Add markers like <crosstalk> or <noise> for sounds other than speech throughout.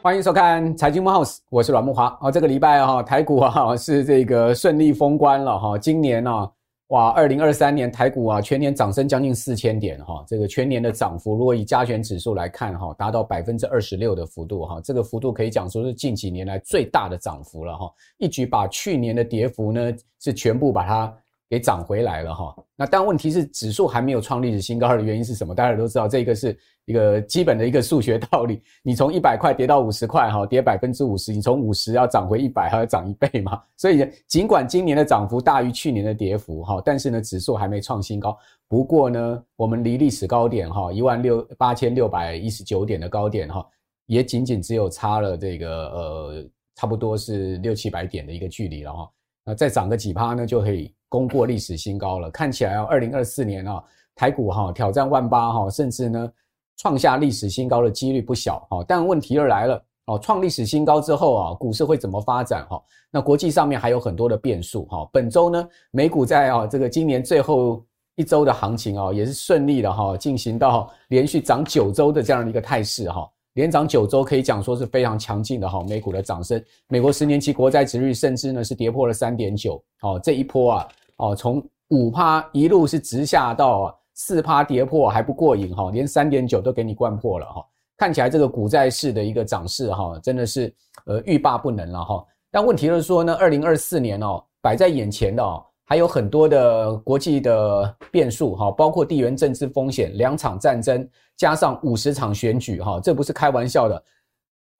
欢迎收看财经慕 House，我是阮木华。哦，这个礼拜哈，台股啊是这个顺利封关了哈。今年呢，哇，二零二三年台股啊全年涨升将近四千点哈。这个全年的涨幅，如果以加权指数来看哈，达到百分之二十六的幅度哈。这个幅度可以讲说是近几年来最大的涨幅了哈。一举把去年的跌幅呢是全部把它。给涨回来了哈，那但问题是指数还没有创历史新高的原因是什么？大家都知道，这个是一个基本的一个数学道理。你从一百块跌到五十块哈，跌百分之五十，你从五十要涨回一百，还要涨一倍嘛。<laughs> 所以尽管今年的涨幅大于去年的跌幅哈，但是呢，指数还没创新高。不过呢，我们离历史高点哈一万六八千六百一十九点的高点哈，也仅仅只有差了这个呃差不多是六七百点的一个距离了哈。那再涨个几趴呢，就可以。攻过历史新高了，看起来啊，二零二四年啊，台股哈挑战万八哈，甚至呢创下历史新高的几率不小哈。但问题又来了哦，创历史新高之后啊，股市会怎么发展哈？那国际上面还有很多的变数哈。本周呢，美股在啊这个今年最后一周的行情啊，也是顺利的哈，进行到连续涨九周的这样的一个态势哈。连涨九周可以讲说是非常强劲的哈，美股的涨升，美国十年期国债殖率甚至呢是跌破了三点九，哦，这一波啊，哦，从五趴一路是直下到四趴跌破还不过瘾哈，连三点九都给你灌破了哈，看起来这个股债市的一个涨势哈，真的是呃欲罢不能了哈。但问题就是说呢，二零二四年哦，摆在眼前的哦。还有很多的国际的变数哈，包括地缘政治风险、两场战争，加上五十场选举哈，这不是开玩笑的。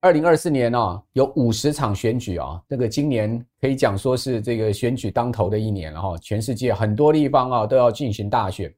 二零二四年啊，有五十场选举啊，这个今年可以讲说是这个选举当头的一年了哈。全世界很多地方啊都要进行大选，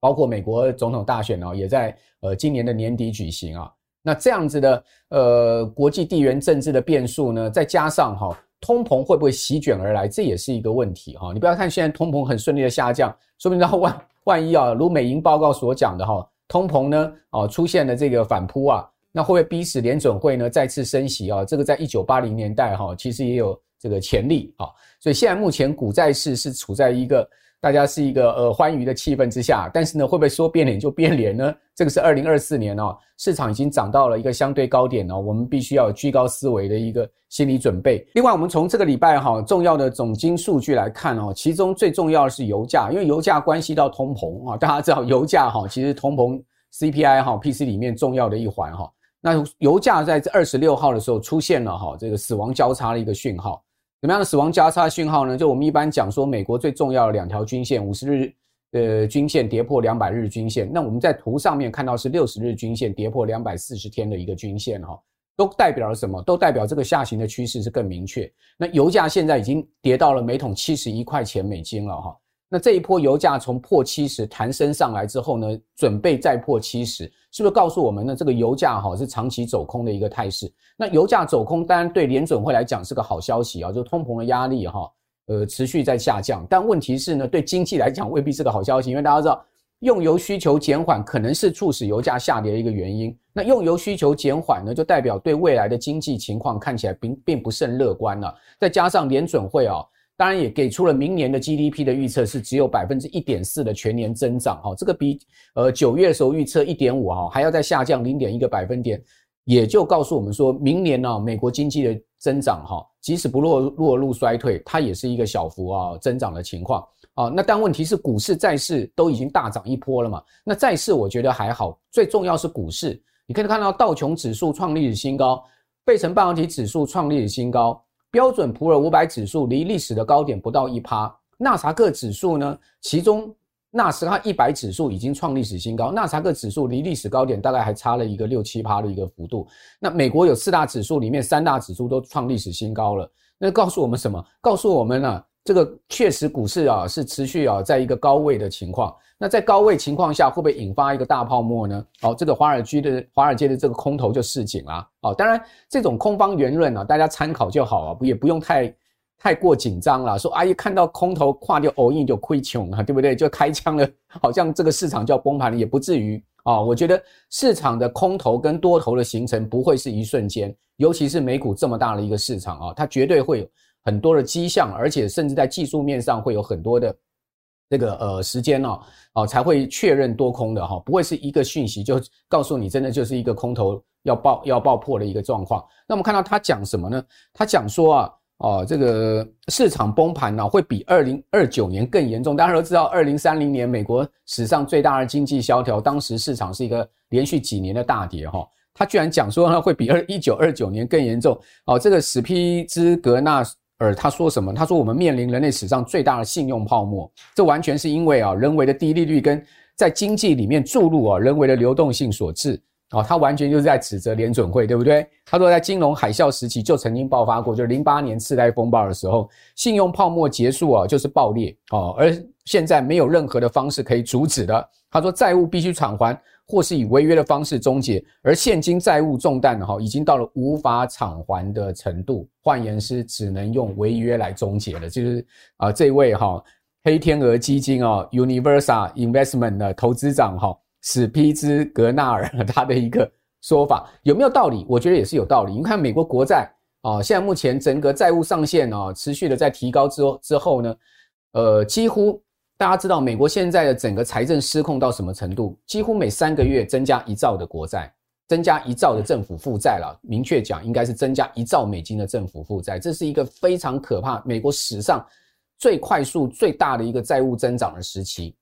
包括美国总统大选啊，也在呃今年的年底举行啊。那这样子的呃国际地缘政治的变数呢，再加上哈。通膨会不会席卷而来？这也是一个问题哈。你不要看现在通膨很顺利的下降，说不定到万 <laughs> 万一啊，如美银报告所讲的哈，通膨呢啊出现了这个反扑啊，那会不会逼使联准会呢再次升息啊？这个在一九八零年代哈，其实也有这个潜力啊。所以现在目前股债市是处在一个。大家是一个呃欢愉的气氛之下，但是呢，会不会说变脸就变脸呢？这个是二零二四年哦，市场已经涨到了一个相对高点哦，我们必须要有居高思维的一个心理准备。另外，我们从这个礼拜哈重要的总经数据来看哦，其中最重要的是油价，因为油价关系到通膨啊，<laughs> 大家知道油价哈其实通膨 CPI 哈 PC 里面重要的一环哈。那油价在这二十六号的时候出现了哈这个死亡交叉的一个讯号。什么样的死亡交叉讯号呢？就我们一般讲说，美国最重要的两条均线，五十日呃均线跌破两百日均线。那我们在图上面看到是六十日均线跌破两百四十天的一个均线哈，都代表了什么？都代表这个下行的趋势是更明确。那油价现在已经跌到了每桶七十一块钱美金了哈。那这一波油价从破七十弹升上来之后呢，准备再破七十，是不是告诉我们呢？这个油价哈是长期走空的一个态势。那油价走空，当然对联准会来讲是个好消息啊，就通膨的压力哈，呃持续在下降。但问题是呢，对经济来讲未必是个好消息，因为大家知道，用油需求减缓可能是促使油价下跌的一个原因。那用油需求减缓呢，就代表对未来的经济情况看起来并并不甚乐观了。再加上联准会啊。当然也给出了明年的 GDP 的预测是只有百分之一点四的全年增长哈，这个比呃九月的时候预测一点五哈还要再下降零点一个百分点，也就告诉我们说明年呢美国经济的增长哈，即使不落落入衰退，它也是一个小幅啊增长的情况啊。那但问题是股市债市都已经大涨一波了嘛，那债市我觉得还好，最重要是股市，你可以看到道琼指数创历史新高，费城半导体指数创历史新高。标准普尔五百指数离历史的高点不到一趴，纳斯达克指数呢，其中纳斯达克一百指数已经创历史新高，纳斯达克指数离历史高点大概还差了一个六七趴的一个幅度。那美国有四大指数里面三大指数都创历史新高了，那告诉我们什么？告诉我们呢，这个确实股市啊是持续啊在一个高位的情况。那在高位情况下，会不会引发一个大泡沫呢？哦，这个华尔街的华尔街的这个空头就示警啦。哦，当然这种空方言论啊，大家参考就好啊，也不用太太过紧张了。说哎呀，看到空头跨掉欧印就亏穷啊，对不对？就开枪了，好像这个市场就要崩盘了，也不至于啊。我觉得市场的空头跟多头的形成不会是一瞬间，尤其是美股这么大的一个市场啊，它绝对会有很多的迹象，而且甚至在技术面上会有很多的。这个呃时间呢，哦才会确认多空的哈，不会是一个讯息就告诉你真的就是一个空头要爆要爆破的一个状况。那我们看到他讲什么呢？他讲说啊，哦这个市场崩盘呢会比二零二九年更严重。大家都知道，二零三零年美国史上最大的经济萧条，当时市场是一个连续几年的大跌哈。他居然讲说呢会比二一九二九年更严重。哦，这个史匹兹格纳。尔他说什么？他说我们面临人类史上最大的信用泡沫，这完全是因为啊人为的低利率跟在经济里面注入啊人为的流动性所致啊。他完全就是在指责联准会，对不对？他说在金融海啸时期就曾经爆发过，就是零八年次贷风暴的时候，信用泡沫结束啊就是爆裂哦，而现在没有任何的方式可以阻止的。他说债务必须偿还。或是以违约的方式终结，而现今债务重担哈已经到了无法偿还的程度，换言之，只能用违约来终结了。就是啊，这位哈黑天鹅基金啊，Universal Investment 的投资长哈史匹兹格纳尔他的一个说法有没有道理？我觉得也是有道理。你看美国国债啊，现在目前整个债务上限啊持续的在提高之之后呢，呃，几乎。大家知道美国现在的整个财政失控到什么程度？几乎每三个月增加一兆的国债，增加一兆的政府负债了。明确讲，应该是增加一兆美金的政府负债，这是一个非常可怕，美国史上最快速、最大的一个债务增长的时期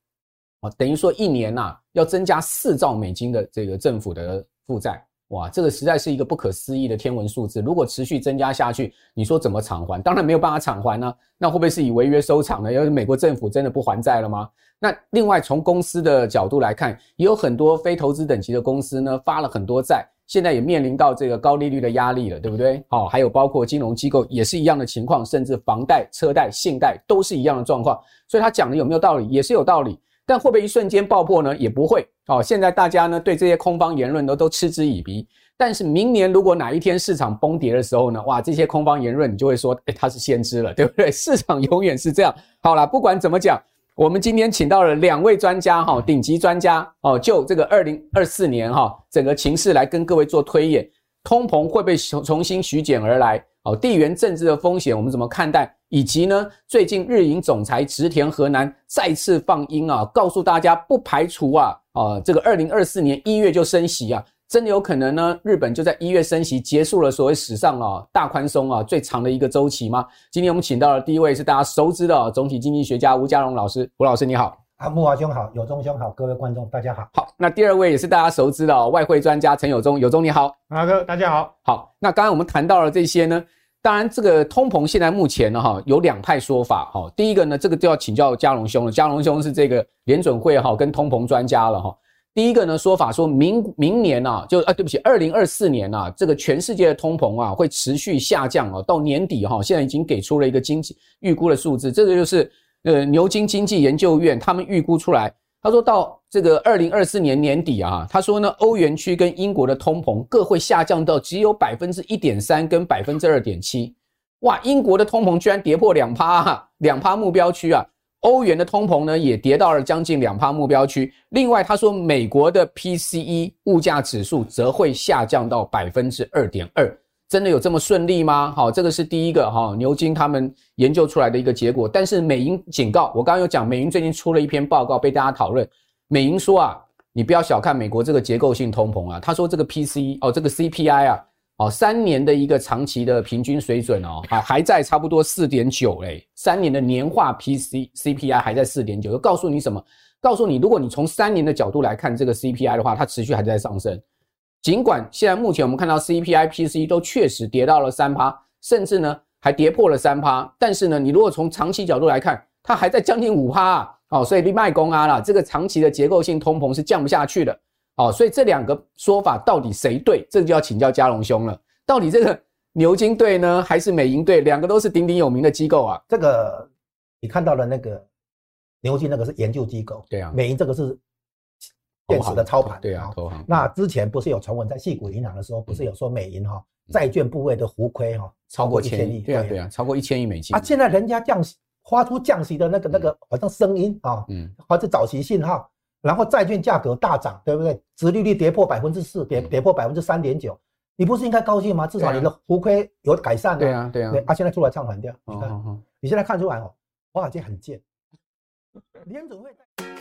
啊！等于说一年呐，要增加四兆美金的这个政府的负债。哇，这个实在是一个不可思议的天文数字。如果持续增加下去，你说怎么偿还？当然没有办法偿还呢、那会不会是以违约收场呢？要是美国政府真的不还债了吗？那另外从公司的角度来看，也有很多非投资等级的公司呢，发了很多债，现在也面临到这个高利率的压力了，对不对？好，还有包括金融机构也是一样的情况，甚至房贷、车贷、信贷都是一样的状况。所以他讲的有没有道理？也是有道理。但会不会一瞬间爆破呢？也不会。哦，现在大家呢对这些空方言论都都嗤之以鼻。但是明年如果哪一天市场崩跌的时候呢，哇，这些空方言论你就会说，诶，他是先知了，对不对？<laughs> 市场永远是这样。好啦，不管怎么讲，我们今天请到了两位专家哈，顶级专家哦，就这个二零二四年哈整个情势来跟各位做推演，通膨会被重重新席卷而来？哦，地缘政治的风险我们怎么看待？以及呢，最近日银总裁植田和男再次放鹰啊，告诉大家不排除啊啊这个二零二四年一月就升息啊，真的有可能呢？日本就在一月升息，结束了所谓史上啊大宽松啊最长的一个周期吗？今天我们请到的第一位是大家熟知的总体经济学家吴家荣老师，吴老师你好。啊，木华兄好，有中兄好，各位观众大家好。好，那第二位也是大家熟知的哦，外汇专家陈有忠，有忠你好。马哥大家好。好，那刚刚我们谈到了这些呢。当然，这个通膨现在目前呢，哈，有两派说法，哈。第一个呢，这个就要请教嘉龙兄了。嘉龙兄是这个联准会哈跟通膨专家了哈。第一个呢说法说明明年啊，就啊对不起，二零二四年啊，这个全世界的通膨啊会持续下降啊，到年底哈，现在已经给出了一个经济预估的数字，这个就是呃牛津经济研究院他们预估出来。他说到这个二零二四年年底啊，他说呢，欧元区跟英国的通膨各会下降到只有百分之一点三跟百分之二点七，哇，英国的通膨居然跌破两趴哈，两趴目标区啊，欧元的通膨呢也跌到了将近两趴目标区。另外他说，美国的 PCE 物价指数则会下降到百分之二点二。真的有这么顺利吗？好，这个是第一个哈，牛津他们研究出来的一个结果。但是美银警告，我刚刚有讲，美银最近出了一篇报告被大家讨论。美银说啊，你不要小看美国这个结构性通膨啊。他说这个 P C 哦，这个 CPI 啊，哦，三年的一个长期的平均水准哦，还还在差不多四点九嘞。三年的年化 PC CPI 还在四点九，就告诉你什么？告诉你，如果你从三年的角度来看这个 CPI 的话，它持续还在上升。尽管现在目前我们看到 CPI、PCE 都确实跌到了三趴，甚至呢还跌破了三趴，但是呢，你如果从长期角度来看，它还在将近五趴啊，哦，所以你卖公啊啦，这个长期的结构性通膨是降不下去的，哦，所以这两个说法到底谁对？这就要请教嘉龙兄了。到底这个牛津队呢，还是美银队？两个都是鼎鼎有名的机构啊。这个你看到了那个牛津那个是研究机构，对啊，美银这个是电子的操盘，对啊，投行。那之前不是有传闻在细谷银行的时候，不是有说美银哈债券部位的浮亏哈超过一千亿，对啊对啊，超过一千亿美金啊，现在人家降息发出降息的那个那个好像声音啊，嗯，或者早期信号，然后债券价格大涨，对不对？殖利率跌破百分之四，跌跌破百分之三点九。你不是应该高兴吗？至少你的浮亏有改善了。对啊，对啊。啊，现在出来唱反调，你看，你现在看出来哦，华尔街很贱。联准会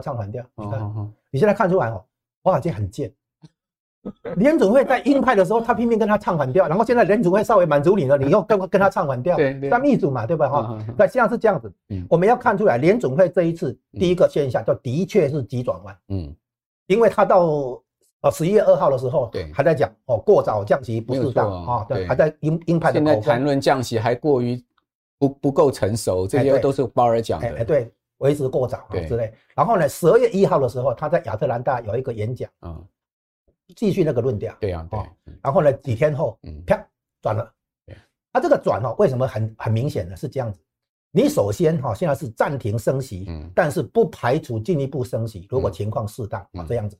唱反调，你看，哦、你现在看出来哦，华尔街很贱。联总会在鹰派的时候，他拼命跟他唱反调，然后现在联总会稍微满足你了，<laughs> 你又跟跟他唱反调，对，当秘书嘛，对吧？哈，那实际上是这样子。嗯，我们要看出来，联总会这一次第一个现象，就的确是急转弯。嗯，因为他到。呃，十一月二号的时候，对，还在讲哦，过早降息不适当啊，对，还在鹰鹰派的。现在谈论降息还过于不不够成熟，这些都是鲍尔讲的。哎，对，为时过早之类。然后呢，十二月一号的时候，他在亚特兰大有一个演讲，嗯，继续那个论调。对呀，对。然后呢，几天后，啪，转了。他这个转哦，为什么很很明显呢？是这样子，你首先哈，现在是暂停升息，嗯，但是不排除进一步升息，如果情况适当啊，这样子。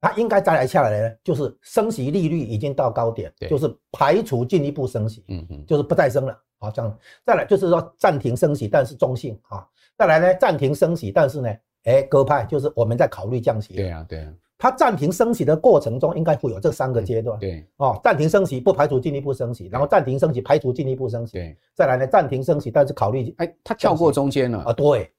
它应该再来下来呢，就是升息利率已经到高点，就是排除进一步升息，嗯嗯，就是不再升了，好这样。再来就是说暂停升息，但是中性啊。再来呢，暂停升息，但是呢，哎，鸽派就是我们在考虑降息。对啊，对啊。它暂停升息的过程中，应该会有这三个阶段。对，哦，暂停升息不排除进一步升息，然后暂停升息排除进一步升息。对，再来呢，暂停升息，但是考虑，哎，它跳过中间了啊，对。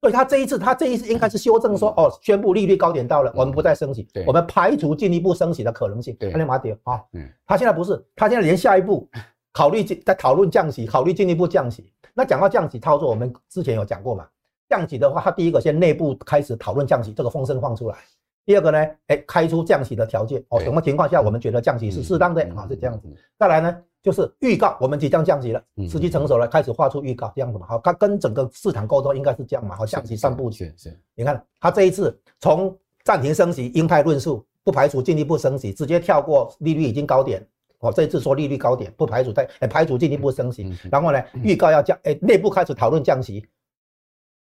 所以他这一次，他这一次应该是修正说，哦，宣布利率高点到了，我们不再升息，我们排除进一步升息的可能性。对，马迪啊，嗯，他现在不是，他现在连下一步考虑在讨论降息，考虑进一步降息。那讲到降息操作，我们之前有讲过嘛？降息的话，它第一个先内部开始讨论降息，这个风声放出来。第二个呢，哎，开出降息的条件哦，什么情况下我们觉得降息是适当的啊？是这样子。再来呢？就是预告，我们即将降息了，时机成熟了，开始画出预告，这样子嘛。好，它跟整个市场沟通应该是这样嘛。好，降息三部曲。是是。你看它这一次从暂停升息，鹰派论述，不排除进一步升息，直接跳过利率已经高点。哦，这一次说利率高点，不排除在哎排除进一步升息。然后呢，预告要降，哎，内部开始讨论降息。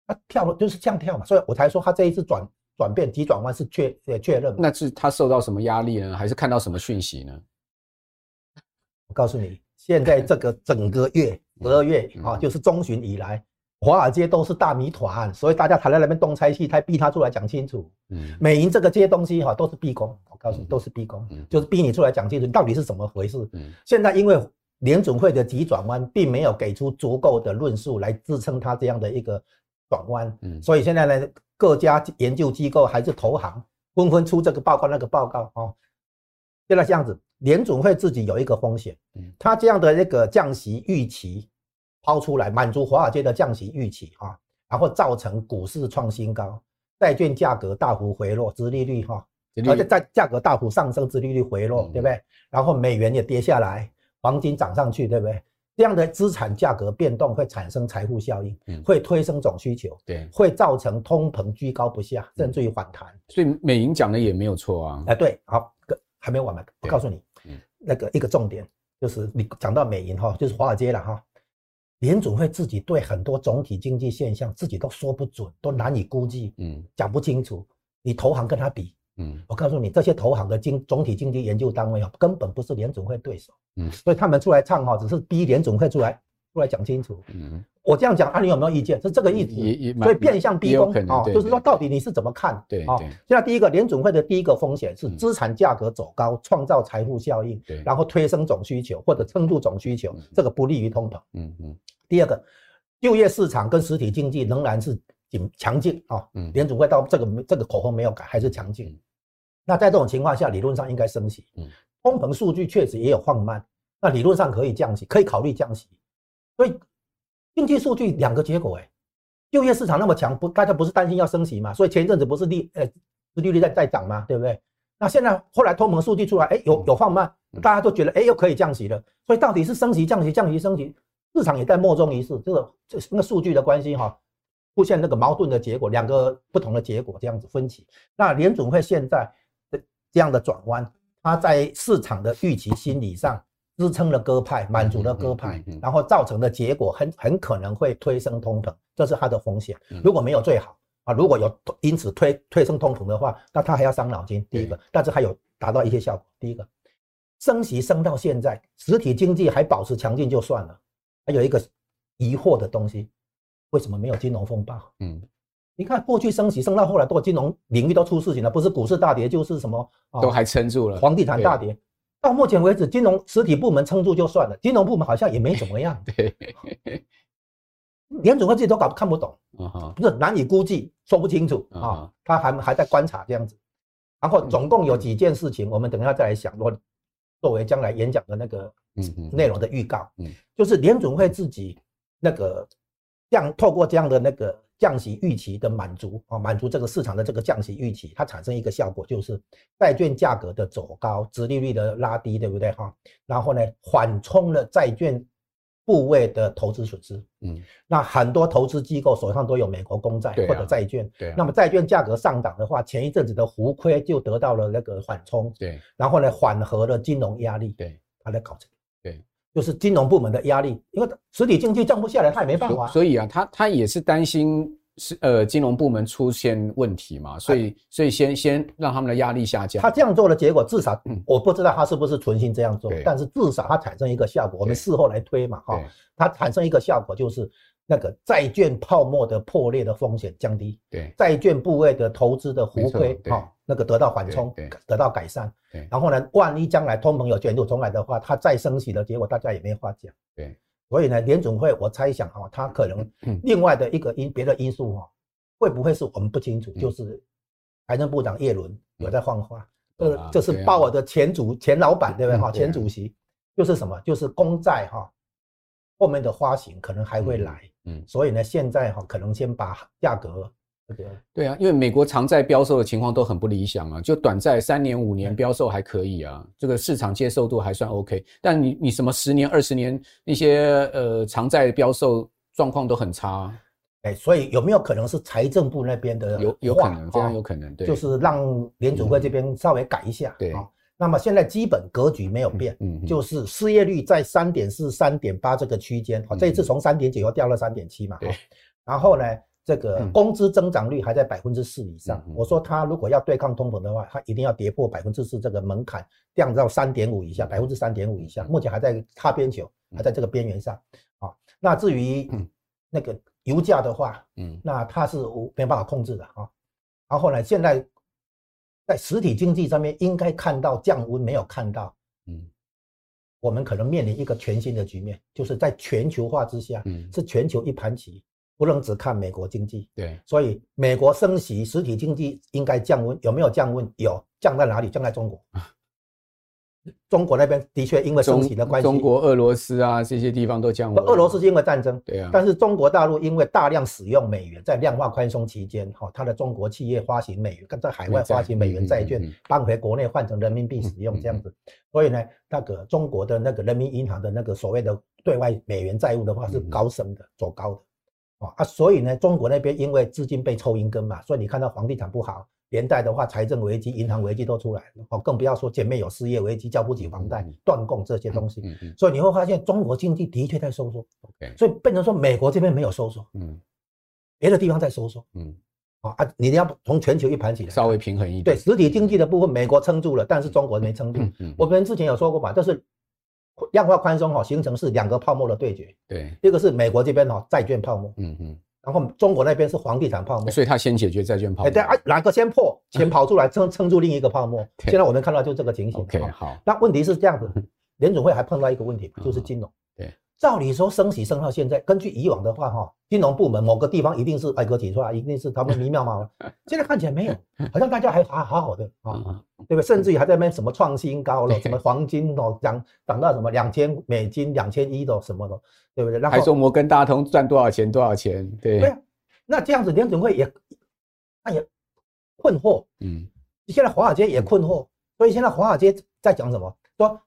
他跳了就是这样跳嘛，所以我才说他这一次转转变急转弯是确呃确认。那是他受到什么压力呢？还是看到什么讯息呢？我告诉你，现在这个整个月十二月啊，就是中旬以来，华尔街都是大谜团，所以大家才在那边东猜西猜，逼他出来讲清楚。嗯，美银这个这些东西哈，都是逼宫。我告诉你，都是逼宫，就是逼你出来讲清楚，你到底是怎么回事。嗯，现在因为联准会的急转弯，并没有给出足够的论述来支撑它这样的一个转弯。嗯，所以现在呢，各家研究机构还是投行纷纷出这个报告那个报告哦。现在这样子。联准会自己有一个风险，他这样的一个降息预期抛出来，满足华尔街的降息预期啊，然后造成股市创新高，债券价格大幅回落，殖利率哈，而且在价格大幅上升，殖利率回落，对不对？然后美元也跌下来，黄金涨上去，对不对？这样的资产价格变动会产生财富效应，会推升总需求，对，会造成通膨居高不下，甚至于反弹。所以美银讲的也没有错啊。哎，对，好，还没完嘛，我告诉你。那个一个重点就是你讲到美银哈，就是华尔街了哈。联总会自己对很多总体经济现象自己都说不准，都难以估计，嗯，讲不清楚。你投行跟他比，嗯，我告诉你，这些投行的经总体经济研究单位啊，根本不是联总会对手，嗯，所以他们出来唱哈，只是逼联总会出来。出来讲清楚，嗯，我这样讲啊，你有没有意见？是这个意思，所以变相逼宫啊，就是说到底你是怎么看？对啊，现在第一个联准会的第一个风险是资产价格走高，创造财富效应，对，然后推升总需求或者撑住总需求，这个不利于通膨。嗯嗯。第二个，就业市场跟实体经济仍然是紧强劲啊，嗯，联准会到这个这个口风没有改，还是强劲。那在这种情况下，理论上应该升息。嗯，通膨数据确实也有放慢，那理论上可以降息，可以考虑降息。所以经济数据两个结果，哎，就业市场那么强，不，大家不是担心要升息嘛？所以前一阵子不是利呃，利率在在涨嘛，对不对？那现在后来通膨数据出来，哎，有有放慢，大家都觉得哎，又可以降息了。所以到底是升息、降息、降息、升息，市场也在莫衷一是。这个这那个数据的关系哈，出现那个矛盾的结果，两个不同的结果这样子分歧。那联准会现在的这样的转弯，它在市场的预期心理上。支撑了鸽派，满足了鸽派，然后造成的结果很很可能会推升通膨，这是它的风险。如果没有最好啊，如果有因此推推升通膨的话，那它还要伤脑筋。第一个，但是还有达到一些效果。第一个，升息升到现在，实体经济还保持强劲就算了，还有一个疑惑的东西，为什么没有金融风暴？嗯，你看过去升息升到后来，都金融领域都出事情了，不是股市大跌就是什么都还撑住了，房地产大跌。到目前为止，金融实体部门撑住就算了，金融部门好像也没怎么样。<laughs> 对，<laughs> 联总会自己都搞看不懂，不是难以估计，说不清楚啊。他还还在观察这样子。然后总共有几件事情，我们等一下再来想。我作为将来演讲的那个内容的预告，就是联总会自己那个这样透过这样的那个。降息预期的满足啊，满足这个市场的这个降息预期，它产生一个效果，就是债券价格的走高，殖利率的拉低，对不对哈？然后呢，缓冲了债券部位的投资损失。嗯，那很多投资机构手上都有美国公债或者债券，对。那么债券价格上涨的话，前一阵子的浮亏就得到了那个缓冲。对。然后呢，缓和了金融压力。对。它在搞这个。对。就是金融部门的压力，因为实体经济降不下来，他也没办法。所以啊，他他也是担心是呃金融部门出现问题嘛，所以所以先先让他们的压力下降。他这样做的结果，至少我不知道他是不是存心这样做，但是至少他产生一个效果，我们事后来推嘛哈，他产生一个效果就是。那个债券泡沫的破裂的风险降低，对债券部位的投资的浮亏，哈，那个得到缓冲，得到改善，然后呢，万一将来通膨有卷土重来的话，它再升息的结果，大家也没话讲，对。所以呢，联总会我猜想哈，它可能另外的一个因别的因素哈，会不会是我们不清楚？就是财政部长叶伦有在放话，这这是鲍尔的前主前老板对不对哈？前主席就是什么？就是公债哈，后面的发行可能还会来。嗯，所以呢，现在哈可能先把价格这个对啊，因为美国长债标售的情况都很不理想啊，就短债三年五年标售还可以啊，这个市场接受度还算 OK，但你你什么十年二十年那些呃长债标售状况都很差，哎，所以有没有可能是财政部那边的有有可能非常有可能，对，就是让联储会这边稍微改一下，对。那么现在基本格局没有变，嗯，就是失业率在三点四、三点八这个区间，好，这一次从三点九又掉了三点七嘛，对。然后呢，这个工资增长率还在百分之四以上。我说他如果要对抗通膨的话，他一定要跌破百分之四这个门槛，降到三点五以下，百分之三点五以下。目前还在擦边球，还在这个边缘上。啊，那至于那个油价的话，嗯，那它是没办法控制的啊。然后呢，现在。在实体经济上面应该看到降温，没有看到，嗯，我们可能面临一个全新的局面，就是在全球化之下，嗯，是全球一盘棋，不能只看美国经济，对，所以美国升息，实体经济应该降温，有没有降温？有，降在哪里？降在中国。<laughs> 中国那边的确因为升息的关系，中国、俄罗斯啊这些地方都降温。俄罗斯是因为战争，对啊。但是中国大陆因为大量使用美元，在量化宽松期间，哈，它的中国企业发行美元跟，在海外发行美元债券，搬回国内换成人民币使用这样子。所以呢，那个中国的那个人民银行的那个所谓的对外美元债务的话是高升的，走高的，啊，所以呢，中国那边因为资金被抽银根嘛，所以你看到房地产不好。连带的话，财政危机、银行危机都出来了哦，更不要说前面有失业危机、交不起房贷、断供这些东西。嗯嗯。所以你会发现，中国经济的确在收缩。OK。所以变成说，美国这边没有收缩。嗯。别的地方在收缩。嗯。啊，你要从全球一盘起来，稍微平衡一点。对，实体经济的部分，美国撑住了，但是中国没撑住。嗯。我们之前有说过嘛，就是量化宽松哈，形成是两个泡沫的对决。对。一个是美国这边哈，债券泡沫。嗯嗯。然后中国那边是房地产泡沫，所以他先解决债券泡沫。对啊，哪个先破，钱跑出来撑撑住另一个泡沫。<laughs> 现在我们看到就这个情形。OK，好。那问题是这样子，联准会还碰到一个问题，就是金融。对，照理说升息升到现在，根据以往的话哈，金融部门某个地方一定是挨个挤出来，一定是他们迷妙嘛。<laughs> 现在看起来没有，好像大家还好好好的啊，对不对？甚至于还在那边什么创新高了，什么黄金哦涨涨到什么两千美金、两千一的什么的，对不对？然后还说摩根大通赚多少钱多少钱？对。对那这样子联准会也，那也困惑。嗯，现在华尔街也困惑，所以现在华尔街在讲什么？说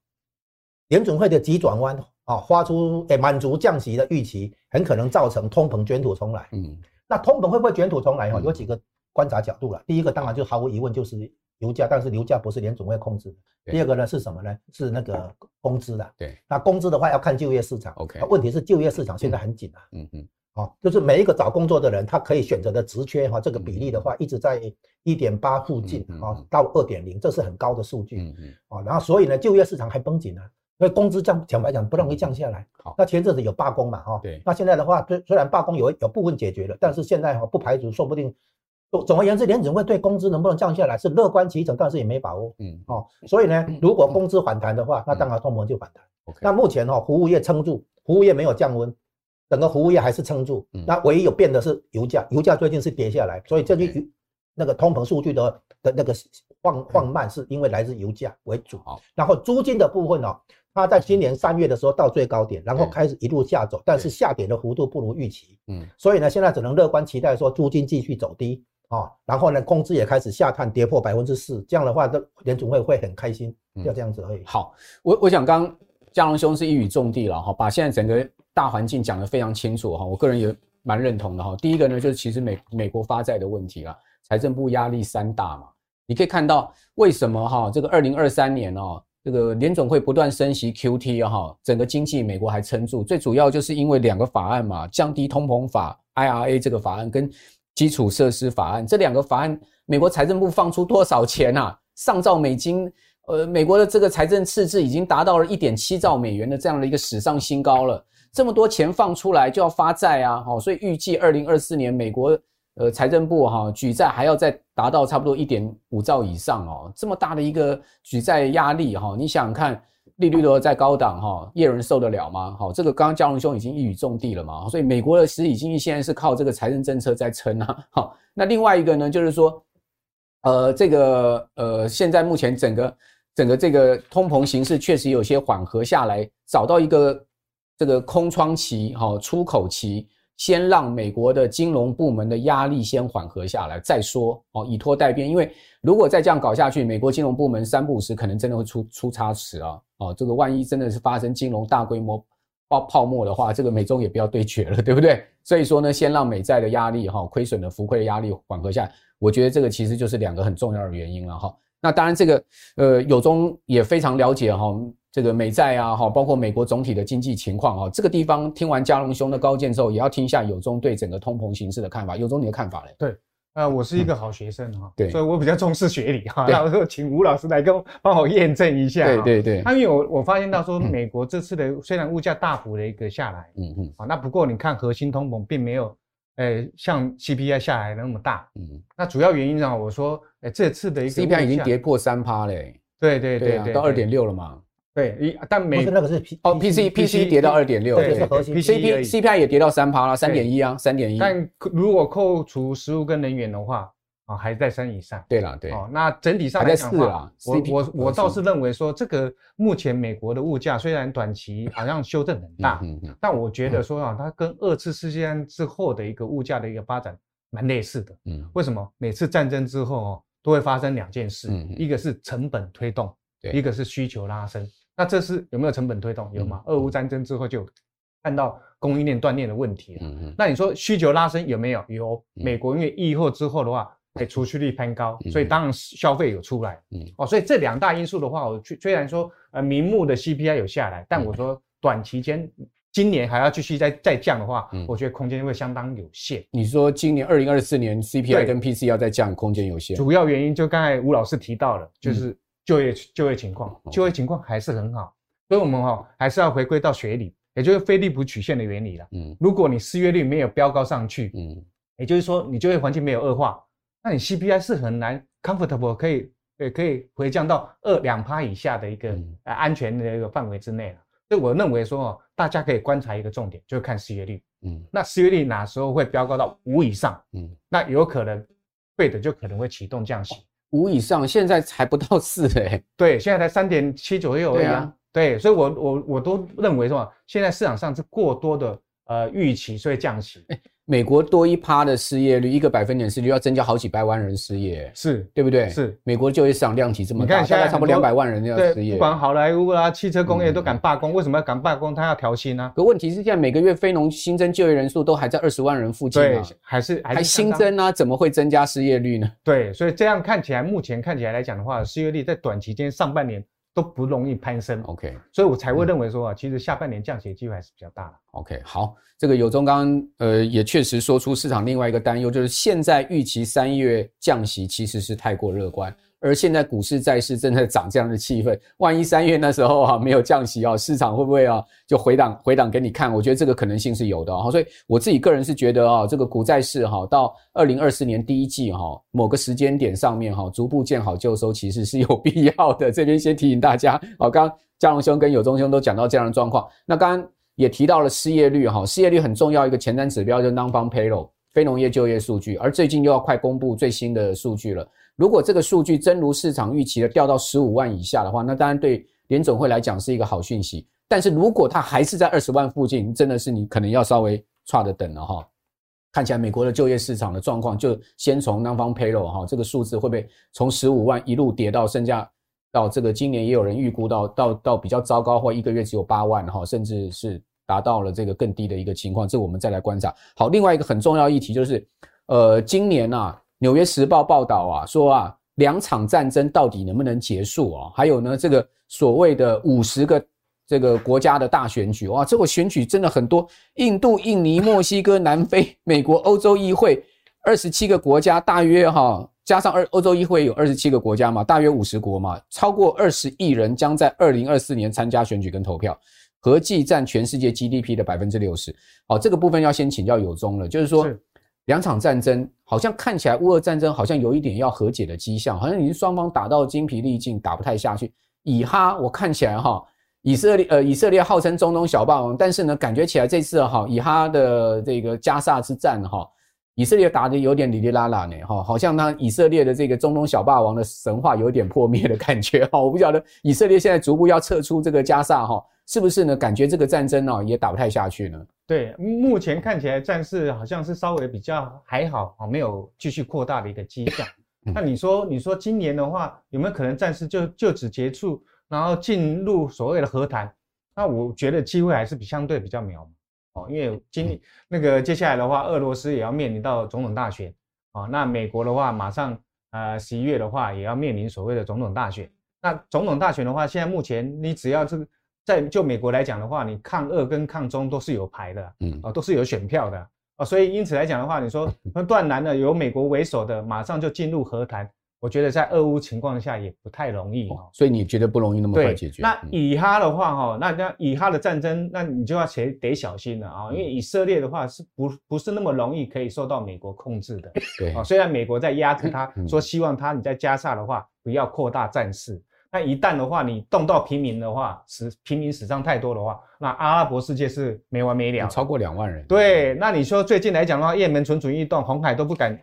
联准会的急转弯啊，发出诶满足降息的预期，很可能造成通膨卷土重来。嗯，那通膨会不会卷土重来？哈，有几个观察角度了。第一个当然就毫无疑问就是。油价，但是油价不是联总会控制的。第二个呢是什么呢？是那个工资的。对，那工资的话要看就业市场。OK，问题是就业市场现在很紧啊。嗯嗯。哦，就是每一个找工作的人，他可以选择的职缺哈，这个比例的话一直在一点八附近啊，到二点零，这是很高的数据。嗯嗯。哦，然后所以呢，就业市场还绷紧呢，所以工资降，坦白讲不容易降下来。好，那前阵子有罢工嘛？哈。对。那现在的话，虽虽然罢工有有部分解决了，但是现在哈不排除说不定。总而言之，联准会对工资能不能降下来是乐观其成，但是也没把握。嗯，哦，所以呢，如果工资反弹的话，那当然通膨就反弹。那目前哈，服务业撑住，服务业没有降温，整个服务业还是撑住。那唯一有变的是油价，油价最近是跌下来，所以这句那个通膨数据的的那个放放慢，是因为来自油价为主。好，然后租金的部分哦，它在今年三月的时候到最高点，然后开始一路下走，但是下跌的幅度不如预期。嗯，所以呢，现在只能乐观期待说租金继续走低。哦，然后呢，工资也开始下探，跌破百分之四，这样的话，这联准会会很开心，要这样子而已。嗯、好，我我想刚刚佳龙兄是一语中的了哈，把现在整个大环境讲得非常清楚哈，我个人也蛮认同的哈。第一个呢，就是其实美美国发债的问题啊，财政部压力山大嘛，你可以看到为什么哈，这个二零二三年哦，这个联准会不断升息 QT 哈，整个经济美国还撑住，最主要就是因为两个法案嘛，降低通膨法 IRA 这个法案跟。基础设施法案这两个法案，美国财政部放出多少钱啊？上兆美金，呃，美国的这个财政赤字已经达到了一点七兆美元的这样的一个史上新高了。这么多钱放出来就要发债啊，好，所以预计二零二四年美国呃财政部哈举债还要再达到差不多一点五兆以上哦，这么大的一个举债压力哈，你想想看。利率都在高档哈，业人受得了吗？好，这个刚刚佳龙兄已经一语中的了嘛，所以美国的实体经济现在是靠这个财政政策在撑啊。好，那另外一个呢，就是说，呃，这个呃，现在目前整个整个这个通膨形势确实有些缓和下来，找到一个这个空窗期哈，出口期。先让美国的金融部门的压力先缓和下来再说哦，以拖待变。因为如果再这样搞下去，美国金融部门三不五时可能真的会出出差池啊！哦，这个万一真的是发生金融大规模爆泡沫的话，这个美中也不要对决了，对不对？所以说呢，先让美债的压力哈，亏损的浮亏的压力缓和下来，我觉得这个其实就是两个很重要的原因了哈。那当然这个呃，有中也非常了解哈。这个美债啊，哈，包括美国总体的经济情况啊，这个地方听完嘉隆兄的高见之后，也要听一下友中对整个通膨形势的看法。友中你的看法嘞？对，呃，我是一个好学生哈，对，所以我比较重视学理哈。那我说请吴老师来跟我帮我验证一下。对对对。因为我我发现到说，美国这次的虽然物价大幅的一个下来，嗯嗯，啊，那不过你看核心通膨并没有，呃，像 CPI 下来的那么大，嗯，那主要原因呢，我说，哎，这次的一个 CPI 已经跌破三趴嘞，对对对对，到二点六了嘛。对，一但美那个是 P 哦，P C P C 跌到二点六，对，是核心 C P C P I 也跌到三趴了，三点一啊，三点一。但如果扣除食物跟能源的话，啊，还在三以上。对了，对。哦，那整体上来讲的话，我我我倒是认为说，这个目前美国的物价虽然短期好像修正很大，嗯嗯，但我觉得说啊，它跟二次世界大战之后的一个物价的一个发展蛮类似的。嗯，为什么？每次战争之后哦，都会发生两件事，一个是成本推动，对，一个是需求拉升。那这是有没有成本推动？有吗？俄乌战争之后就看到供应链断裂的问题了。那你说需求拉升有没有？有。美国因为疫后之后的话，哎，储蓄率攀高，所以当然消费有出来。嗯。哦，所以这两大因素的话，我虽然说呃，明目的 CPI 有下来，但我说短期间今年还要继续再再降的话，我觉得空间会相当有限。你说今年二零二四年 CPI 跟 PC 要再降，空间有限？主要原因就刚才吴老师提到了，就是。就业就业情况，就业情况还是很好，所以我们哈还是要回归到学理，也就是菲利普曲线的原理了。嗯，如果你失业率没有飙高上去，嗯，也就是说你就业环境没有恶化，那你 CPI 是很难 comfortable 可以呃可以回降到二两趴以下的一个呃安全的一个范围之内了。所以我认为说哦，大家可以观察一个重点，就是看失业率。嗯，那失业率哪时候会飙高到五以上？嗯，那有可能会的就可能会启动降息。五以上，现在才不到四哎，对，现在才三点七左右而已啊。对，所以我我我都认为说，现在市场上是过多的呃预期，所以降息。美国多一趴的失业率，一个百分点失业率要增加好几百万人失业，是对不对？是美国就业市场量体这么大，大概差不多两百万人要失业。不管好莱坞啊、汽车工业都敢罢工，嗯、为什么要敢罢工？他要调薪啊。可问题是，现在每个月非农新增就业人数都还在二十万人附近啊，对，还是还，是还新增啊？怎么会增加失业率呢？对，所以这样看起来，目前看起来来讲的话，失业率在短期间上半年。都不容易攀升，OK，所以我才会认为说啊，其实下半年降息的机会还是比较大的。OK，好，这个有中刚刚呃也确实说出市场另外一个担忧，就是现在预期三月降息其实是太过乐观。而现在股市债市正在涨这样的气氛，万一三月那时候啊没有降息啊，市场会不会啊就回档回档给你看？我觉得这个可能性是有的啊。所以我自己个人是觉得啊，这个股债市哈到二零二四年第一季哈某个时间点上面哈逐步见好就收，其实是有必要的。这边先提醒大家，好，刚刚嘉荣兄跟有忠兄都讲到这样的状况，那刚刚也提到了失业率哈，失业率很重要一个前瞻指标就 Non-Farm Payroll 非农业就业数据，而最近又要快公布最新的数据了。如果这个数据真如市场预期的掉到十五万以下的话，那当然对联总会来讲是一个好讯息。但是如果它还是在二十万附近，真的是你可能要稍微差的等了哈。看起来美国的就业市场的状况，就先从 Non-Farm Payroll 哈这个数字会不会从十五万一路跌到剩下到这个今年也有人预估到到到比较糟糕，或一个月只有八万哈，甚至是达到了这个更低的一个情况，这我们再来观察。好，另外一个很重要议题就是，呃，今年啊。纽约时报报道啊，说啊，两场战争到底能不能结束啊？还有呢，这个所谓的五十个这个国家的大选举，哇，这个选举真的很多，印度、印尼、墨西哥、南非、美国、欧洲议会，二十七个国家，大约哈，加上二欧洲议会有二十七个国家嘛，大约五十国嘛，超过二十亿人将在二零二四年参加选举跟投票，合计占全世界 GDP 的百分之六十。好，这个部分要先请教有中了，就是说。两场战争好像看起来，乌俄战争好像有一点要和解的迹象，好像已经双方打到精疲力尽，打不太下去。以哈我看起来哈，以色列呃以色列号称中东小霸王，但是呢，感觉起来这次哈以哈的这个加萨之战哈，以色列打得有点哩哩啦啦呢哈，好像那以色列的这个中东小霸王的神话有点破灭的感觉哈。我不晓得以色列现在逐步要撤出这个加萨哈，是不是呢？感觉这个战争呢也打不太下去呢？对，目前看起来战事好像是稍微比较还好啊，没有继续扩大的一个迹象。<coughs> 那你说，你说今年的话，有没有可能战事就就此结束，然后进入所谓的和谈？那我觉得机会还是比相对比较渺茫哦，因为今那个接下来的话，俄罗斯也要面临到总统大选啊，那美国的话，马上呃十一月的话也要面临所谓的总统大选。那总统大选的话，现在目前你只要这个。在就美国来讲的话，你抗俄跟抗中都是有牌的，嗯啊，都是有选票的啊，所以因此来讲的话，你说 <laughs> 那断然的由美国为首的马上就进入和谈，我觉得在俄乌情况下也不太容易，哦，所以你觉得不容易那么快解决？那以哈的话哈，那那以哈的战争，那你就要得得小心了啊，因为以色列的话是不不是那么容易可以受到美国控制的，对啊，虽然美国在压制他，说希望他你在加沙的话不要扩大战事。那一旦的话，你动到平民的话，死平民死伤太多的话，那阿拉伯世界是没完没了，超过两万人。对，那你说最近来讲的话，也门蠢蠢欲动，红海都不敢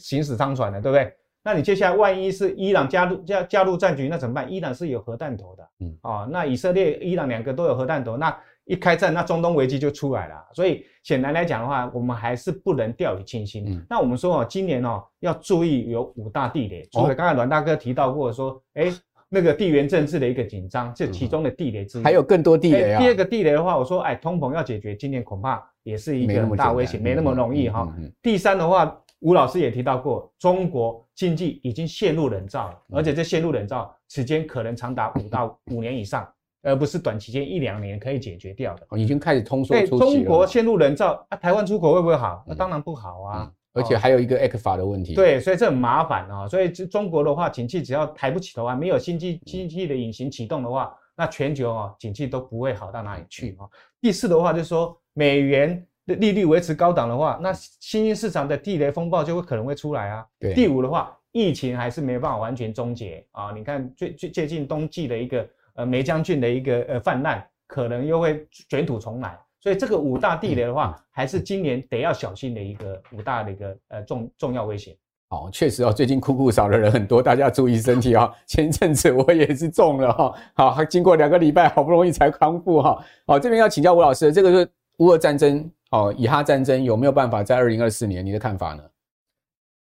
行驶商船了，对不对？那你接下来万一是伊朗加入加加入战局，那怎么办？伊朗是有核弹头的，嗯，哦，那以色列、伊朗两个都有核弹头，那一开战，那中东危机就出来了。所以显然来讲的话，我们还是不能掉以轻心。嗯，那我们说哦，今年哦要注意有五大地雷，除了刚才阮大哥提到过说，哎、哦。那个地缘政治的一个紧张，这其中的地雷之一。还有更多地雷啊！第二个地雷的话，我说，哎，通膨要解决，今年恐怕也是一个大威胁，没那么容易哈。第三的话，吴老师也提到过，中国经济已经陷入冷战了，而且这陷入冷战时间可能长达 <laughs> 五到五年以上，而不是短期间一两年可以解决掉的。已经开始通缩。对，中国陷入冷战啊，台湾出口会不会好？那当然不好啊。而且还有一个 ECFA 的问题，对，所以这很麻烦啊。所以中国的话，景气只要抬不起头啊，没有新经经济的引擎启动的话，那全球啊，景气都不会好到哪里去啊。第四的话就是说，美元的利率维持高档的话，那新兴市场的地雷风暴就会可能会出来啊。对。第五的话，疫情还是没办法完全终结啊。你看最最接近冬季的一个呃梅将军的一个呃泛滥，可能又会卷土重来。所以这个五大地雷的话，还是今年得要小心的一个五大的一个呃重重要威胁。好，确实哦，最近酷酷少的人很多，大家注意身体啊。前阵子我也是中了哈，好，经过两个礼拜，好不容易才康复哈。好，这边要请教吴老师，这个是乌俄战争哦，以哈战争有没有办法在二零二四年？你的看法呢？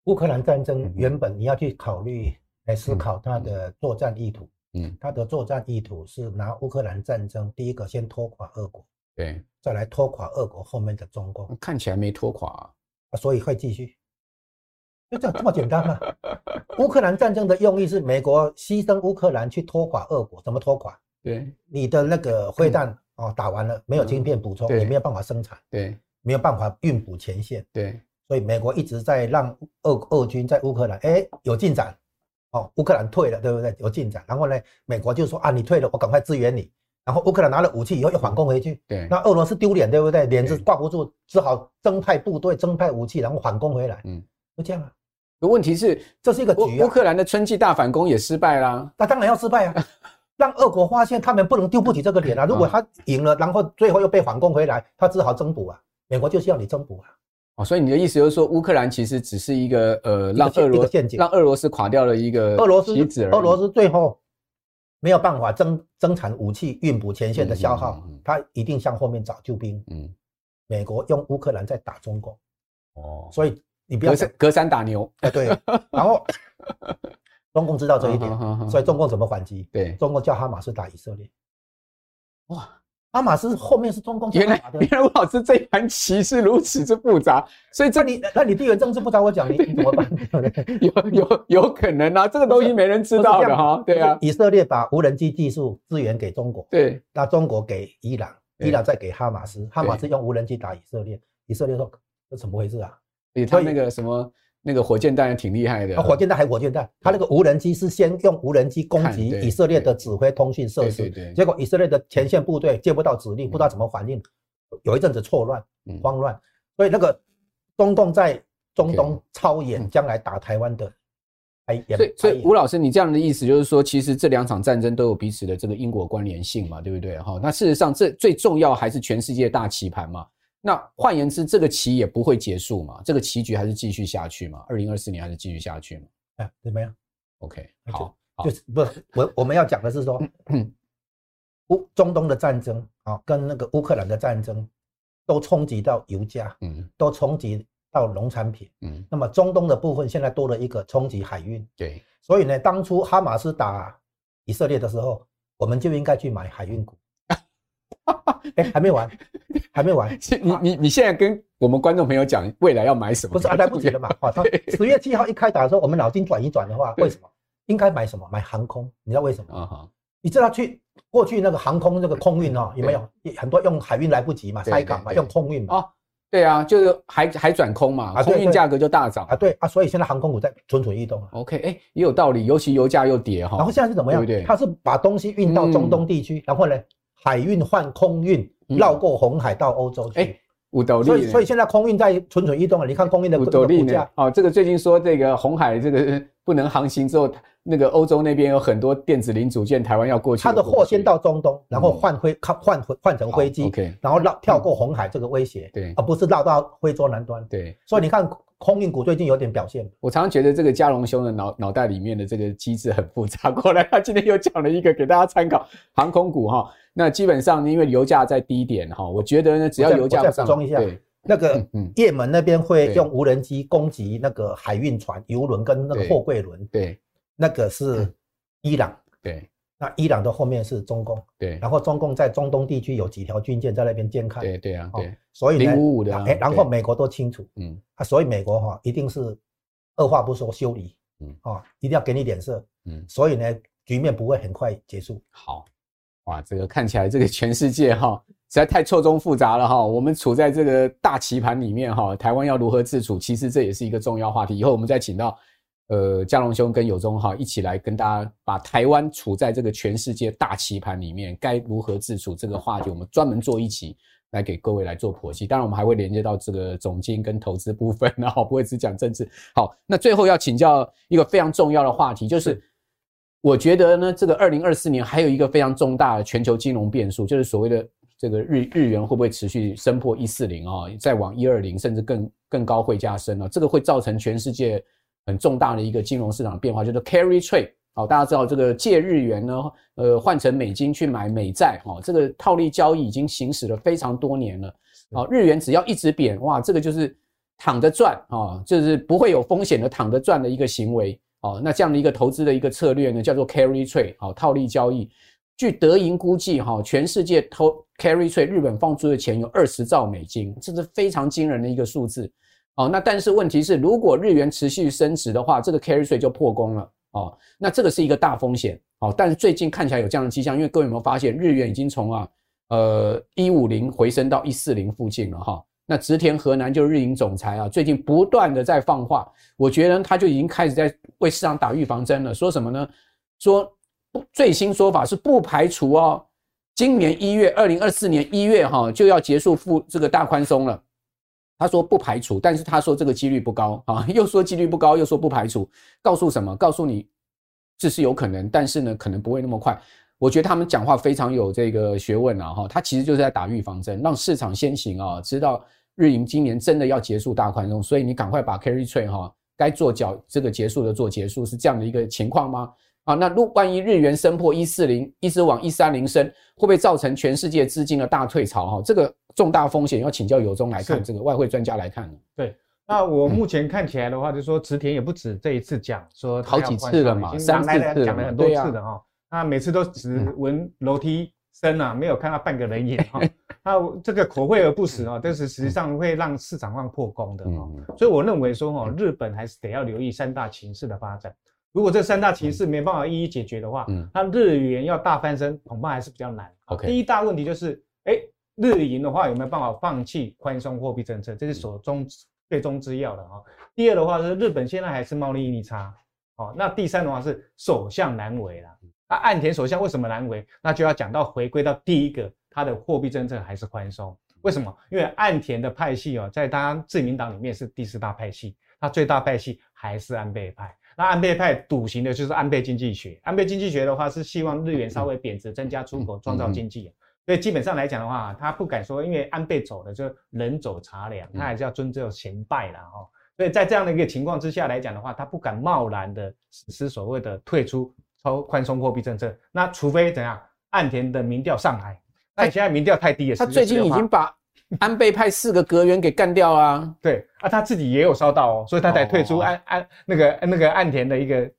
乌克兰战争原本你要去考虑来思考它的作战意图。嗯，它的作战意图是拿乌克兰战争第一个先拖垮俄国，对，再来拖垮俄国后面的中共。看起来没拖垮啊，所以会继续。就这样这么简单吗？<laughs> 乌克兰战争的用意是美国牺牲乌克兰去拖垮俄国，怎么拖垮？对，你的那个灰弹哦打完了，没有晶片补充，也没有办法生产，对，没有办法运补前线，对，所以美国一直在让俄俄军在乌克兰哎有进展，哦乌克兰退了对不对？有进展，然后呢，美国就说啊你退了，我赶快支援你，然后乌克兰拿了武器以后又反攻回去，对，那俄罗斯丢脸对不对？脸子挂不住，只好增派部队、增派武器，然后反攻回来，嗯，就这样啊。问题是，这是一个局啊。乌克兰的春季大反攻也失败啦，那当然要失败啊，<laughs> 让俄国发现他们不能丢不起这个脸啊。如果他赢了，然后最后又被反攻回来，他只好增补啊。美国就是要你增补啊。哦，所以你的意思就是说，乌克兰其实只是一个呃，让俄罗斯让俄罗斯垮掉了一个俄罗斯俄罗斯最后没有办法增增产武器运补前线的消耗，他一定向后面找救兵。嗯，美国用乌克兰在打中共。哦，所以。你不要隔隔山打牛，哎，对，然后 <laughs> 中共知道这一点，所以中共怎么反击？对，中共叫哈马斯打以色列。哇，哈马斯后面是中共。原来，原来吴老师这盘棋是如此之复杂，所以这你，那你地缘政治不找我讲，<laughs> 你怎么办？有有有可能啊，这个东西没人知道的哈。对啊，以色列把无人机技术支援给中国，对，那中国给伊朗，伊朗再给哈马斯，哈马斯用无人机打以色列，以色列说这怎么回事啊？所以他那个什么那个火箭弹也挺厉害的，啊，火箭弹还火箭弹，他那个无人机是先用无人机攻击以色列的指挥通讯设施，结果以色列的前线部队接不到指令，不知道怎么反应，有一阵子错乱、慌乱，所以那个中共在中东操演将来打台湾的，哎，所以所以吴老师，你这样的意思就是说，其实这两场战争都有彼此的这个因果关联性嘛，对不对？哈，那事实上这最重要还是全世界大棋盘嘛。那换言之，这个棋也不会结束嘛？这个棋局还是继续下去嘛？二零二四年还是继续下去嘛？哎，怎么样？OK，好，就是不是我我们要讲的是说，<clears throat> 乌中东的战争啊，跟那个乌克兰的战争都冲击到油价，嗯，都冲击到农产品，嗯，那么中东的部分现在多了一个冲击海运，对，所以呢，当初哈马斯打以色列的时候，我们就应该去买海运股。<laughs> 哎，还没完，还没完。<laughs> 你你你现在跟我们观众朋友讲未来要买什么？不是啊，来不 <laughs> 及了嘛。好，他十月七号一开打的时候，我们脑筋转一转的话，为什么应该买什么？买航空？你知道为什么？啊哈，你知道去过去那个航空那个空运哦，有没有很多用海运来不及嘛，塞港嘛，用空运嘛。哦，对啊，就是海海转空嘛，空运价格就大涨啊。对啊，所以现在航空股在蠢蠢欲动。OK，哎，也有道理，尤其油价又跌哈。然后现在是怎么样？对，它是把东西运到中东地区，然后呢？海运换空运，绕过红海到欧洲去。哎，五斗笠。所以，所以现在空运在蠢蠢欲动了。你看空运的股价。哦，这个最近说这个红海这个不能航行之后，那个欧洲那边有很多电子零组件，台湾要过去。它的货先到中东，然后换灰换换换成飞机然后绕跳过红海这个威胁，对，而不是绕到非洲南端。对，所以你看。空运股最近有点表现，我常常觉得这个嘉龙兄的脑脑袋里面的这个机制很复杂。<laughs> 过来，他今天又讲了一个给大家参考，航空股哈。那基本上因为油价在低点哈，我觉得呢，只要油价再补充一下，对，那个也门那边会用无人机攻击那个海运船、油轮跟那个货柜轮，对，那个是伊朗，对。那伊朗的后面是中共，对，然后中共在中东地区有几条军舰在那边监看，对对啊，对，所以零五五的，哎，然后美国都清楚，嗯，啊，所以美国哈一定是二话不说修理，嗯，啊，一定要给你脸色，嗯，所以呢，局面不会很快结束。好，哇，这个看起来这个全世界哈实在太错综复杂了哈，我们处在这个大棋盘里面哈，台湾要如何自处，其实这也是一个重要话题。以后我们再请到。呃，嘉龙兄跟友忠哈一起来跟大家把台湾处在这个全世界大棋盘里面，该如何自处这个话题，我们专门做一期来给各位来做剖析。当然，我们还会连接到这个总经跟投资部分，然后不会只讲政治。好，那最后要请教一个非常重要的话题，就是我觉得呢，这个二零二四年还有一个非常重大的全球金融变数，就是所谓的这个日日元会不会持续升破一四零啊，再往一二零，甚至更更高会加升啊，这个会造成全世界。很重大的一个金融市场变化，就是 carry trade。好，大家知道这个借日元呢，呃，换成美金去买美债，哈，这个套利交易已经行驶了非常多年了。哦，日元只要一直贬，哇，这个就是躺着赚啊，就是不会有风险的躺着赚的一个行为哦。那这样的一个投资的一个策略呢，叫做 carry trade，好，套利交易。据德银估计，哈，全世界投 carry trade 日本放出的钱有二十兆美金，这是非常惊人的一个数字。哦，那但是问题是，如果日元持续升值的话，这个 carry trade 就破功了。哦，那这个是一个大风险。哦，但是最近看起来有这样的迹象，因为各位有没有发现，日元已经从啊，呃，一五零回升到一四零附近了哈。那植田和南就日银总裁啊，最近不断的在放话，我觉得他就已经开始在为市场打预防针了。说什么呢？说最新说法是不排除哦，今年一月，二零二四年一月哈就要结束负这个大宽松了。他说不排除，但是他说这个几率不高啊，<laughs> 又说几率不高，又说不排除，告诉什么？告诉你这是有可能，但是呢，可能不会那么快。我觉得他们讲话非常有这个学问啊，哈，他其实就是在打预防针，让市场先行啊，知道日银今年真的要结束大宽松，所以你赶快把 carry trade 哈该做缴这个结束的做结束，是这样的一个情况吗？啊，那如万一日元升破一四零，一直往一三零升，会不会造成全世界资金的大退潮？哈，这个重大风险要请教有中来看，这个外汇专家来看。对，那我目前看起来的话，就是说池田也不止这一次讲，说好几次了嘛，三四次讲了很多次的哈。那每次都只闻楼梯声啊，没有看到半个人影哈。<laughs> 那这个口惠而不实啊，但是实际上会让市场上破功的哈。所以我认为说哈，日本还是得要留意三大情势的发展。如果这三大情势没办法一一解决的话，嗯，那日元要大翻身恐怕还是比较难。OK，第一大问题就是，哎，日银的话有没有办法放弃宽松货币政策？这是首中最终之要的哈。第二的话是日本现在还是贸易逆差，好，那第三的话是首相难为了。那岸田首相为什么难为？那就要讲到回归到第一个，他的货币政策还是宽松。为什么？因为岸田的派系哦，在他自民党里面是第四大派系，他最大派系还是安倍派。那安倍派笃行的就是安倍经济学。安倍经济学的话是希望日元稍微贬值，增加出口，创造经济。所以基本上来讲的话，他不敢说，因为安倍走了就人走茶凉，他还是要尊重前辈了哈。所以在这样的一个情况之下来讲的话，他不敢贸然的实施所谓的退出超宽松货币政策。那除非怎样，岸田的民调上来，那现在民调太低了，他最近已经把。安倍派四个阁员给干掉啊！对啊，他自己也有烧到哦，所以他才退出安安那个那个岸田的一个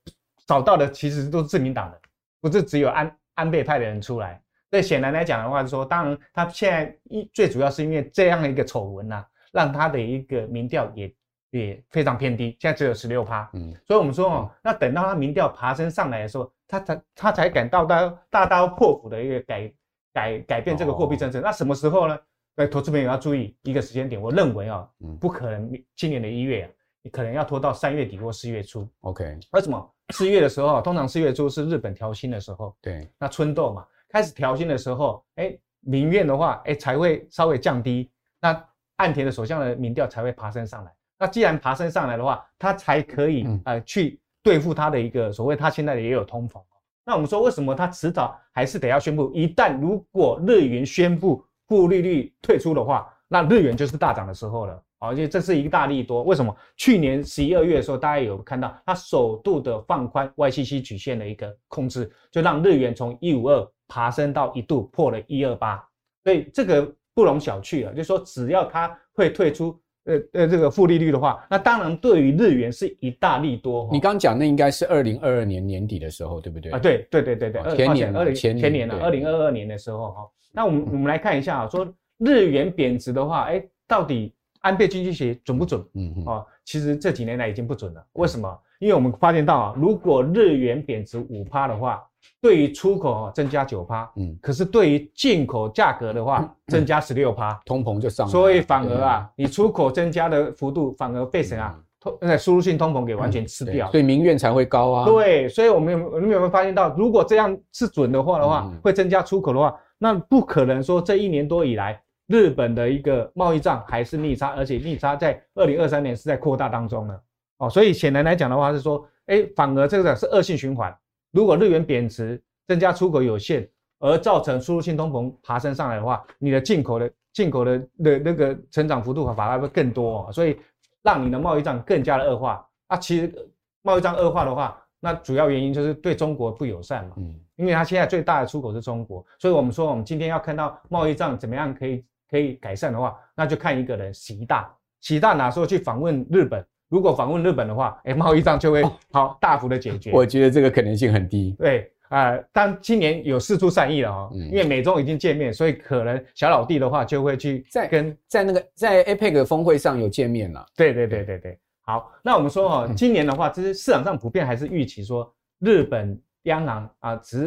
找到的，其实都是自民党的，不是只有安安倍派的人出来。所以显然来讲的话，是说当然他现在一最主要是因为这样的一个丑闻呐，让他的一个民调也也非常偏低，现在只有十六趴。嗯，所以我们说哦，那等到他民调爬升上来的时候，他才他才敢大刀大刀破斧的一个改改改变这个货币政策。那什么时候呢？那投资朋友要注意一个时间点，我认为啊，不可能今年的一月啊，你可能要拖到三月底或四月初。OK，为什么？四月的时候，通常四月初是日本调薪的时候。对，那春豆嘛，开始调薪的时候，哎，民怨的话，哎，才会稍微降低。那岸田的首相的民调才会爬升上来。那既然爬升上来的话，他才可以呃去对付他的一个所谓他现在也有通膨。那我们说，为什么他迟早还是得要宣布？一旦如果日元宣布。负利率退出的话，那日元就是大涨的时候了，而且这是一个大利多。为什么？去年十一二月的时候，大家有看到它首度的放宽 YCC 曲线的一个控制，就让日元从一五二爬升到一度破了一二八，所以这个不容小觑啊。就是说，只要它会退出呃呃这个负利率的话，那当然对于日元是一大利多。你刚刚讲那应该是二零二二年年底的时候，对不对？啊，对对对对对，前年二零前年了，二零二二年的时候哈。那我们我们来看一下啊，说日元贬值的话，哎，到底安倍经济学准不准？嗯嗯啊，其实这几年来已经不准了。为什么？因为我们发现到啊，如果日元贬值五趴的话，对于出口啊增加九趴，嗯，可是对于进口价格的话增加十六趴，通膨就上。所以反而啊，你出口增加的幅度反而被谁啊通那输入性通膨给完全吃掉，所以民怨才会高啊。对，所以我们有你们有没有发现到，如果这样是准的话的话，会增加出口的话。那不可能说这一年多以来，日本的一个贸易账还是逆差，而且逆差在二零二三年是在扩大当中呢。哦，所以显然来讲的话是说，哎，反而这个是恶性循环。如果日元贬值，增加出口有限，而造成输入性通膨爬升上来的话，你的进口的进口的的那个成长幅度反而会更多，所以让你的贸易账更加的恶化。啊，其实贸易账恶化的话，那主要原因就是对中国不友善嘛，因为它现在最大的出口是中国，所以我们说我们今天要看到贸易账怎么样可以可以改善的话，那就看一个人习大，习大哪时候去访问日本？如果访问日本的话，哎，贸易战就会好大幅的解决。我觉得这个可能性很低。对啊、呃，但今年有四出善意了哦，嗯、因为美中已经见面，所以可能小老弟的话就会去在跟在那个在 APEC 峰会上有见面了。对对对对对。好，那我们说哈、哦，今年的话，其实市场上普遍还是预期说日本央行啊，只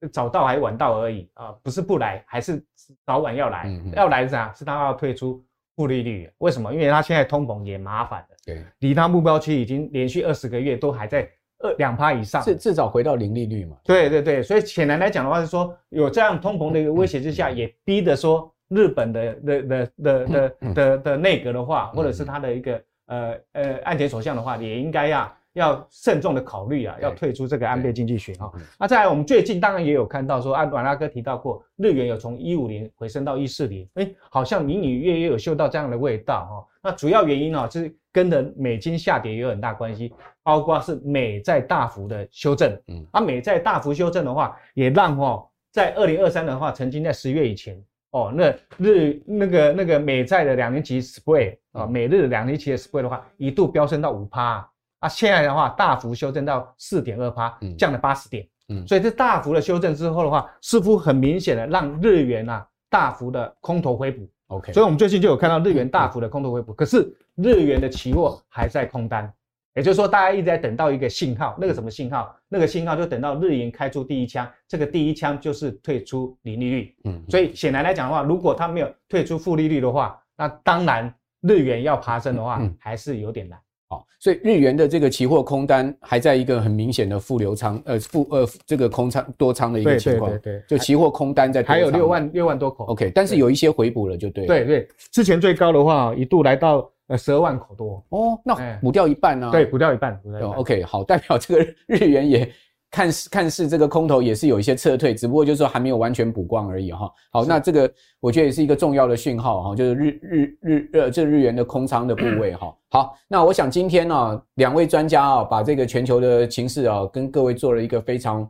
是早到还晚到而已啊，不是不来，还是早晚要来。要来是啥？是他要退出。负利率，为什么？因为他现在通膨也麻烦了，对，离他目标区已经连续二十个月都还在二两趴以上，至至少回到零利率嘛。对对对，所以显然来讲的话是说，有这样通膨的一个威胁之下，也逼得说日本的的的的的的的内阁的话，或者是他的一个呃呃岸田首相的话，也应该要。要慎重的考虑啊，要退出这个安倍经济学哈。那再来，我们最近当然也有看到说，安阮大哥提到过，日元有从一五零回升到一四零，哎，好像隐隐约约有嗅到这样的味道哈。那主要原因呢，就是跟着美金下跌也有很大关系，包括是美债大幅的修正，嗯，啊，美债大幅修正的话，也让哈，在二零二三的话，曾经在十月以前哦，那日那个那个美债的两年期 spread 啊，美日两年期的 spread 的话，一度飙升到五趴。啊，现在的话大幅修正到四点二趴，降了八十点，嗯，所以这大幅的修正之后的话，似乎很明显的让日元啊大幅的空头回补，OK，所以我们最近就有看到日元大幅的空头回补，可是日元的期货还在空单，也就是说大家一直在等到一个信号，那个什么信号？那个信号就等到日元开出第一枪，这个第一枪就是退出零利率，嗯，所以显然来讲的话，如果它没有退出负利率的话，那当然日元要爬升的话还是有点难。好，所以日元的这个期货空单还在一个很明显的负流仓，呃负呃这个空仓多仓的一个情况，对对对，就期货空单在还有六万六万多口，OK，但是有一些回补了，就对，对对，之前最高的话一度来到呃十二万口多，哦，那补掉一半呢？对，补掉一半，补掉一半，OK，好，代表这个日元也。看似看似这个空头也是有一些撤退，只不过就是说还没有完全补光而已哈。好，那这个我觉得也是一个重要的讯号哈，就是日日日呃这日元的空仓的部位哈。好，那我想今天呢，两位专家啊，把这个全球的情势啊，跟各位做了一个非常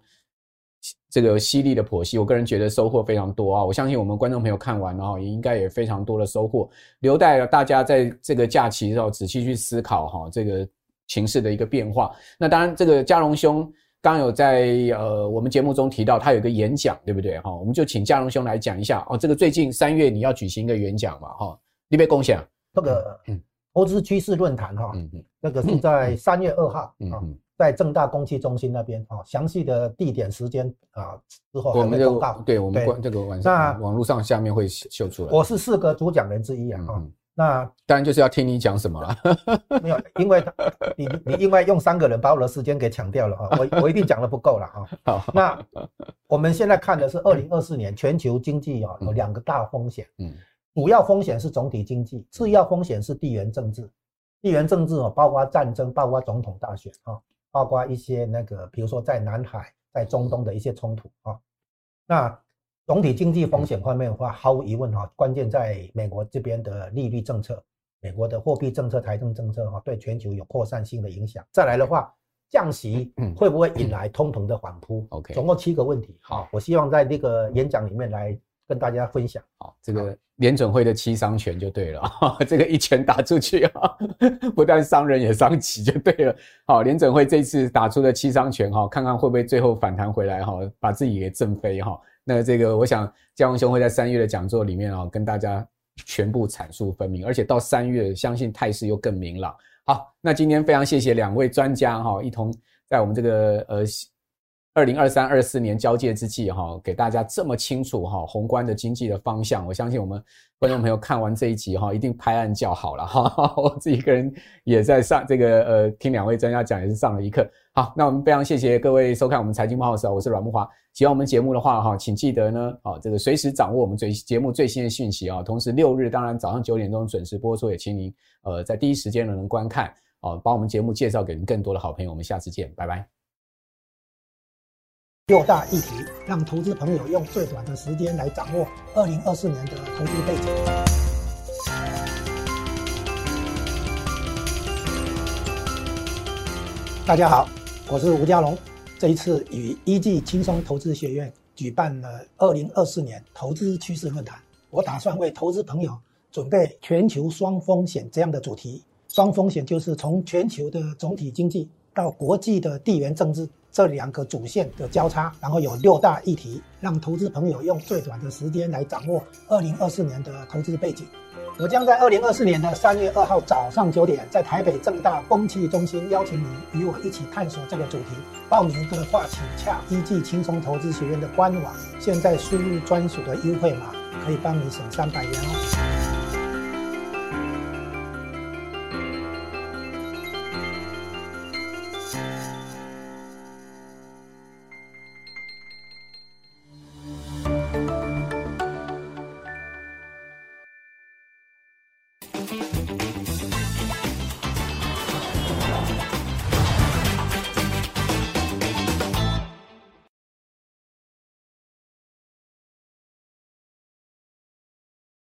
这个犀利的剖析。我个人觉得收获非常多啊，我相信我们观众朋友看完了，也应该也非常多的收获，留待大家在这个假期的时候仔细去思考哈，这个情势的一个变化。那当然，这个嘉荣兄。刚有在呃我们节目中提到他有个演讲，对不对哈？我们就请嘉荣兄来讲一下哦。这个最近三月你要举行一个演讲嘛哈？你别共享那个投资趋势论坛哈，嗯嗯，那个是在三月二号啊，在正大公器中心那边啊，详细的地点时间啊之后还没公告，对我们关这个晚上那网络上下面会秀出来。我是四个主讲人之一啊。那当然就是要听你讲什么了。<laughs> 没有，因为你你因为用三个人把我的时间给抢掉了啊，我 <laughs> 我一定讲的不够了啊。好，那我们现在看的是二零二四年全球经济啊，有两个大风险。嗯，主要风险是总体经济，次要风险是地缘政治。地缘政治啊，包括战争，包括总统大选啊，包括一些那个，比如说在南海、在中东的一些冲突啊。那总体经济风险方面的话，毫无疑问哈，关键在美国这边的利率政策，美国的货币政策、财政政策哈，对全球有扩散性的影响。再来的话，降息会不会引来通膨的反扑？OK，总共七个问题。好，我希望在这个演讲里面来跟大家分享。好，这个联准会的七伤拳就对了，<laughs> 这个一拳打出去啊，<laughs> 不但伤人也伤己就对了。好，联准会这次打出的七伤拳哈，看看会不会最后反弹回来哈，把自己给震飞哈。那这个，我想佳龙兄会在三月的讲座里面啊，跟大家全部阐述分明，而且到三月，相信态势又更明朗。好，那今天非常谢谢两位专家哈，一同在我们这个呃二零二三二四年交界之际哈，给大家这么清楚哈宏观的经济的方向。我相信我们观众朋友看完这一集哈，一定拍案叫好了哈。<laughs> 我自己一个人也在上这个呃听两位专家讲，也是上了一课。好，那我们非常谢谢各位收看我们财经慕 House，我是阮慕华。喜欢我们节目的话哈，请记得呢，啊，这个随时掌握我们最节目最新的讯息啊。同时六日当然早上九点钟准时播出，也请您呃在第一时间呢能观看啊，把我们节目介绍给您更多的好朋友。我们下次见，拜拜。六大议题，让投资朋友用最短的时间来掌握二零二四年的投资背景。大家好，我是吴佳龙。这一次与一技轻松投资学院举办了二零二四年投资趋势论坛，我打算为投资朋友准备全球双风险这样的主题。双风险就是从全球的总体经济到国际的地缘政治这两个主线的交叉，然后有六大议题，让投资朋友用最短的时间来掌握二零二四年的投资背景。我将在二零二四年的三月二号早上九点，在台北正大风气中心邀请你与我一起探索这个主题。报名的话，请洽一季轻松投资学院的官网，现在输入专属的优惠码，可以帮你省三百元哦。